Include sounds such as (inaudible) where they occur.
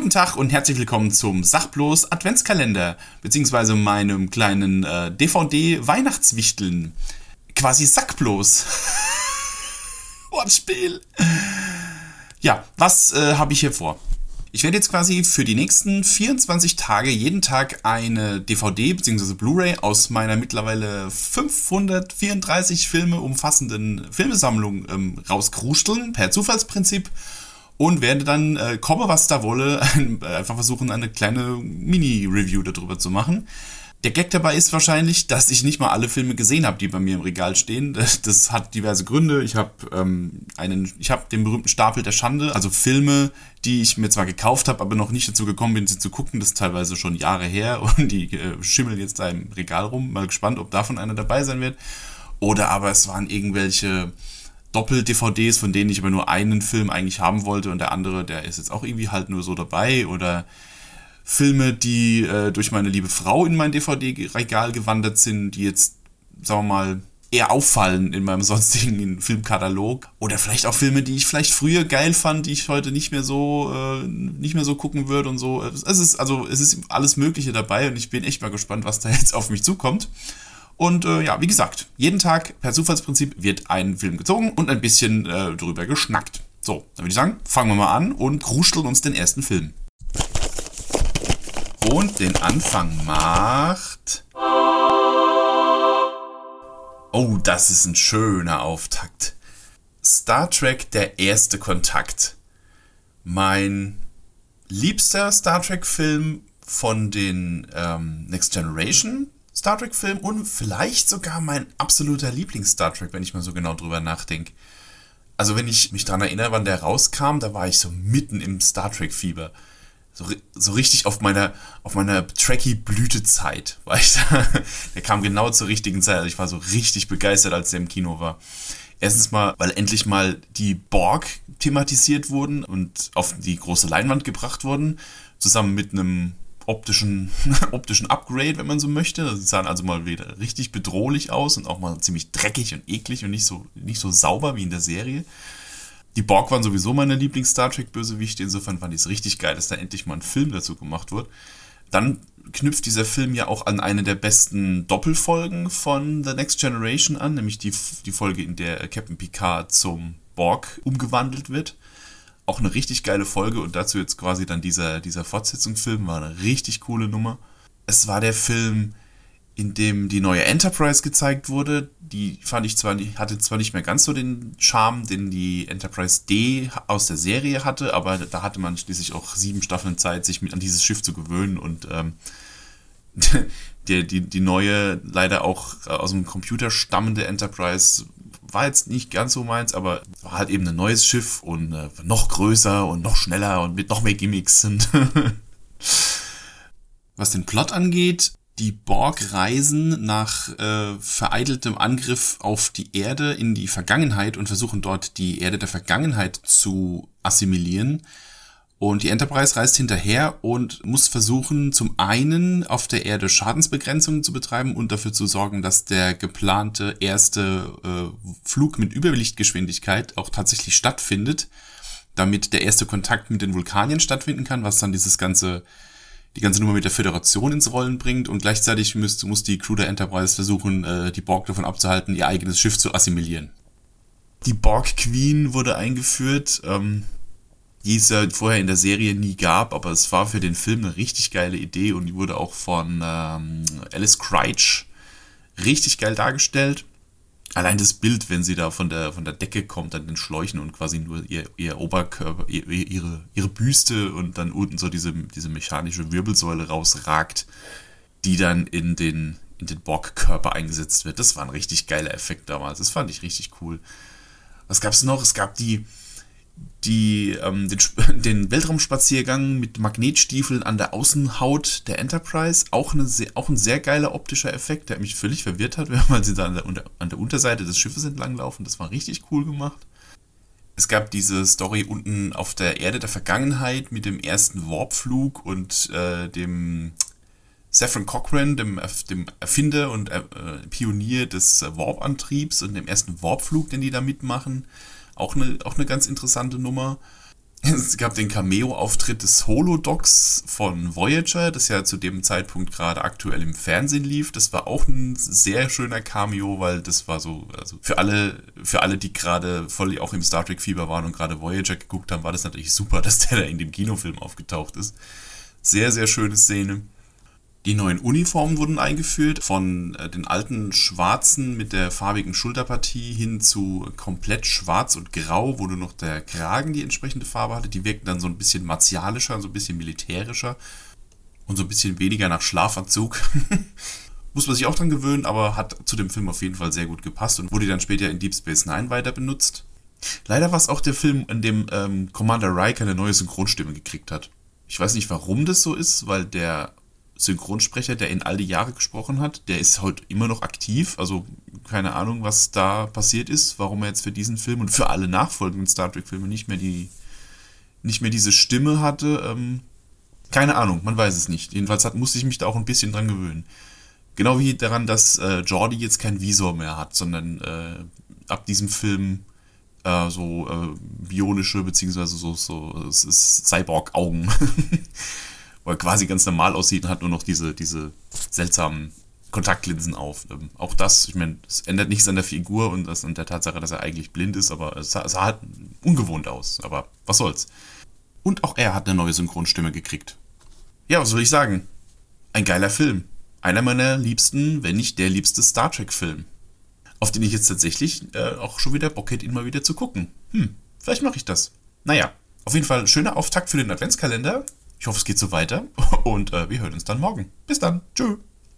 Guten Tag und herzlich willkommen zum Sachblos Adventskalender, beziehungsweise meinem kleinen äh, DVD-Weihnachtswichteln. Quasi Sackblos. (laughs) Wortspiel. Ja, was äh, habe ich hier vor? Ich werde jetzt quasi für die nächsten 24 Tage jeden Tag eine DVD bzw. Blu-ray aus meiner mittlerweile 534 Filme umfassenden Filmesammlung ähm, rauskruscheln, per Zufallsprinzip und werde dann, äh, komme was da wolle, (laughs) einfach versuchen, eine kleine Mini-Review darüber zu machen. Der Gag dabei ist wahrscheinlich, dass ich nicht mal alle Filme gesehen habe, die bei mir im Regal stehen. (laughs) Das, das hat diverse Gründe. Ich habe ähm, einen, ich habe den berühmten Stapel der Schande, also Filme, die ich mir zwar gekauft habe, aber noch nicht dazu gekommen bin, sie zu gucken. Das ist teilweise schon Jahre her (laughs) und die äh, schimmeln jetzt da im Regal rum. Mal gespannt, ob davon einer dabei sein wird. Oder aber es waren irgendwelche Doppel-DVDs, von denen ich aber nur einen Film eigentlich haben wollte und der andere, der ist jetzt auch irgendwie halt nur so dabei oder Filme, die äh, durch meine liebe Frau in mein DVD-Regal gewandert sind, die jetzt, sagen wir mal, eher auffallen in meinem (laughs) sonstigen Filmkatalog. Oder vielleicht auch Filme, die ich vielleicht früher geil fand, die ich heute nicht mehr so, äh, nicht mehr so gucken würde und so. Es ist, also, es ist alles Mögliche dabei und ich bin echt mal gespannt, was da jetzt auf mich zukommt. Und äh, ja, wie gesagt, jeden Tag per Zufallsprinzip wird ein Film gezogen und ein bisschen äh, drüber geschnackt. So, dann würde ich sagen, fangen wir mal an und kruscheln uns den ersten Film. Und den Anfang macht. Oh, das ist ein schöner Auftakt. Star Trek Der erste Kontakt. Mein liebster Star Trek-Film von den ähm, Next Generation Star Trek-Film und vielleicht sogar mein absoluter Lieblings-Star Trek, wenn ich mal so genau drüber nachdenke. Also wenn ich mich daran erinnere, wann der rauskam, da war ich so mitten im Star Trek-Fieber. So, so richtig auf meiner, auf meiner Trekkie-Blütezeit war ich (laughs) da. Der kam genau zur richtigen Zeit. Also ich war so richtig begeistert, als der im Kino war. Erstens mal, weil endlich mal die Borg thematisiert wurden und auf die große Leinwand gebracht wurden, zusammen mit einem optischen, (laughs) optischen Upgrade, wenn man so möchte. Sie sahen also mal wieder richtig bedrohlich aus und auch mal ziemlich dreckig und eklig und nicht so, nicht so sauber wie in der Serie. Die Borg waren sowieso meine Lieblings-Star Trek-Bösewichte, insofern fand ich es richtig geil, dass da endlich mal ein Film dazu gemacht wird. Dann knüpft dieser Film ja auch an eine der besten Doppelfolgen von The Next Generation an, nämlich die, die Folge, in der Captain Picard zum Borg umgewandelt wird auch eine richtig geile Folge und dazu jetzt quasi dann dieser, dieser Fortsetzungsfilm war eine richtig coole Nummer. Es war der Film, in dem die neue Enterprise gezeigt wurde. Die fand ich zwar nicht, hatte zwar nicht mehr ganz so den Charme, den die Enterprise D aus der Serie hatte, aber da hatte man schließlich auch sieben Staffeln Zeit, sich mit an dieses Schiff zu gewöhnen und ähm, (laughs) die, die, die neue, leider auch aus dem Computer stammende Enterprise war jetzt nicht ganz so meins, aber war halt eben ein neues Schiff und äh, noch größer und noch schneller und mit noch mehr Gimmicks sind. (laughs) Was den Plot angeht, die Borg reisen nach äh, vereiteltem Angriff auf die Erde in die Vergangenheit und versuchen dort die Erde der Vergangenheit zu assimilieren. Und die Enterprise reist hinterher und muss versuchen, zum einen auf der Erde Schadensbegrenzungen zu betreiben und dafür zu sorgen, dass der geplante erste äh, Flug mit Überlichtgeschwindigkeit auch tatsächlich stattfindet, damit der erste Kontakt mit den Vulkanien stattfinden kann, was dann dieses ganze, die ganze Nummer mit der Föderation ins Rollen bringt und gleichzeitig müsst, muss die Crew der Enterprise versuchen, äh, die Borg davon abzuhalten, ihr eigenes Schiff zu assimilieren. Die Borg Queen wurde eingeführt. Ähm die es ja vorher in der Serie nie gab, aber es war für den Film eine richtig geile Idee und die wurde auch von ähm, Alice Crouch richtig geil dargestellt. Allein das Bild, wenn sie da von der, von der Decke kommt, an den Schläuchen und quasi nur ihr, ihr Oberkörper, ihr, ihre, ihre Büste und dann unten so diese, diese mechanische Wirbelsäule rausragt, die dann in den, in den Borg-Körper eingesetzt wird. Das war ein richtig geiler Effekt damals. Das fand ich richtig cool. Was gab's noch? Es gab die, die, ähm, den, (laughs) den, Weltraumspaziergang mit Magnetstiefeln an der Außenhaut der Enterprise. Auch, eine, auch ein sehr geiler optischer Effekt, der mich völlig verwirrt hat, (laughs) weil sie da an der, an der Unterseite des Schiffes entlanglaufen. Das war richtig cool gemacht. Es gab diese Story unten auf der Erde der Vergangenheit mit dem ersten Warpflug und äh, dem Saffron Cochran, dem, dem Erfinder und äh, Pionier des Warp-Antriebs und dem ersten Warpflug, den die da mitmachen. Auch eine, auch eine ganz interessante Nummer. Es gab den Cameo-Auftritt des Holodocs von Voyager, das ja zu dem Zeitpunkt gerade aktuell im Fernsehen lief. Das war auch ein sehr schöner Cameo, weil das war so, also für alle, für alle, die gerade voll auch im Star Trek-Fieber waren und gerade Voyager geguckt haben, war das natürlich super, (laughs) dass der da in dem Kinofilm aufgetaucht ist. Sehr, sehr schöne Szene. Die neuen Uniformen wurden eingeführt, von äh, den alten schwarzen mit der farbigen Schulterpartie hin zu komplett schwarz und grau, wo nur noch der Kragen die entsprechende Farbe hatte. Die wirkten dann so ein bisschen martialischer, so ein bisschen militärischer und so ein bisschen weniger nach Schlafanzug. (laughs) Muss man sich auch dran gewöhnen, aber hat zu dem Film auf jeden Fall sehr gut gepasst und wurde dann später in Deep Space Nine weiter benutzt. Leider war es auch der Film, in dem ähm, Commander Riker eine neue Synchronstimme gekriegt hat. Ich weiß nicht, warum das so ist, weil der Synchronsprecher, der in all die Jahre gesprochen hat, der ist heute immer noch aktiv. Also keine Ahnung, was da passiert ist, warum er jetzt für diesen Film und für alle nachfolgenden Star Trek-Filme nicht mehr die, nicht mehr diese Stimme hatte. Ähm, keine Ahnung, man weiß es nicht. Jedenfalls hat, musste ich mich da auch ein bisschen dran gewöhnen. Genau wie daran, dass äh, Jordi jetzt kein Visor mehr hat, sondern äh, ab diesem Film äh, so äh, bionische beziehungsweise so, so es Cyborg-Augen (laughs) wo er quasi ganz normal aussieht und hat nur noch diese, diese seltsamen Kontaktlinsen auf. Ähm, auch das, ich meine, es ändert nichts an der Figur und das, an der Tatsache, dass er eigentlich blind ist, aber es sah, sah halt ungewohnt aus. Aber was soll's. Und auch er hat eine neue Synchronstimme gekriegt. Ja, was soll ich sagen? Ein geiler Film. Einer meiner liebsten, wenn nicht der liebste Star Trek-Film. Auf den ich jetzt tatsächlich äh, auch schon wieder Bock hätte, ihn mal wieder zu gucken. Hm, vielleicht mache ich das. Naja, auf jeden Fall schöner Auftakt für den Adventskalender. Ich hoffe, es geht so weiter (laughs) und äh, wir hören uns dann morgen. Bis dann. Tschüss.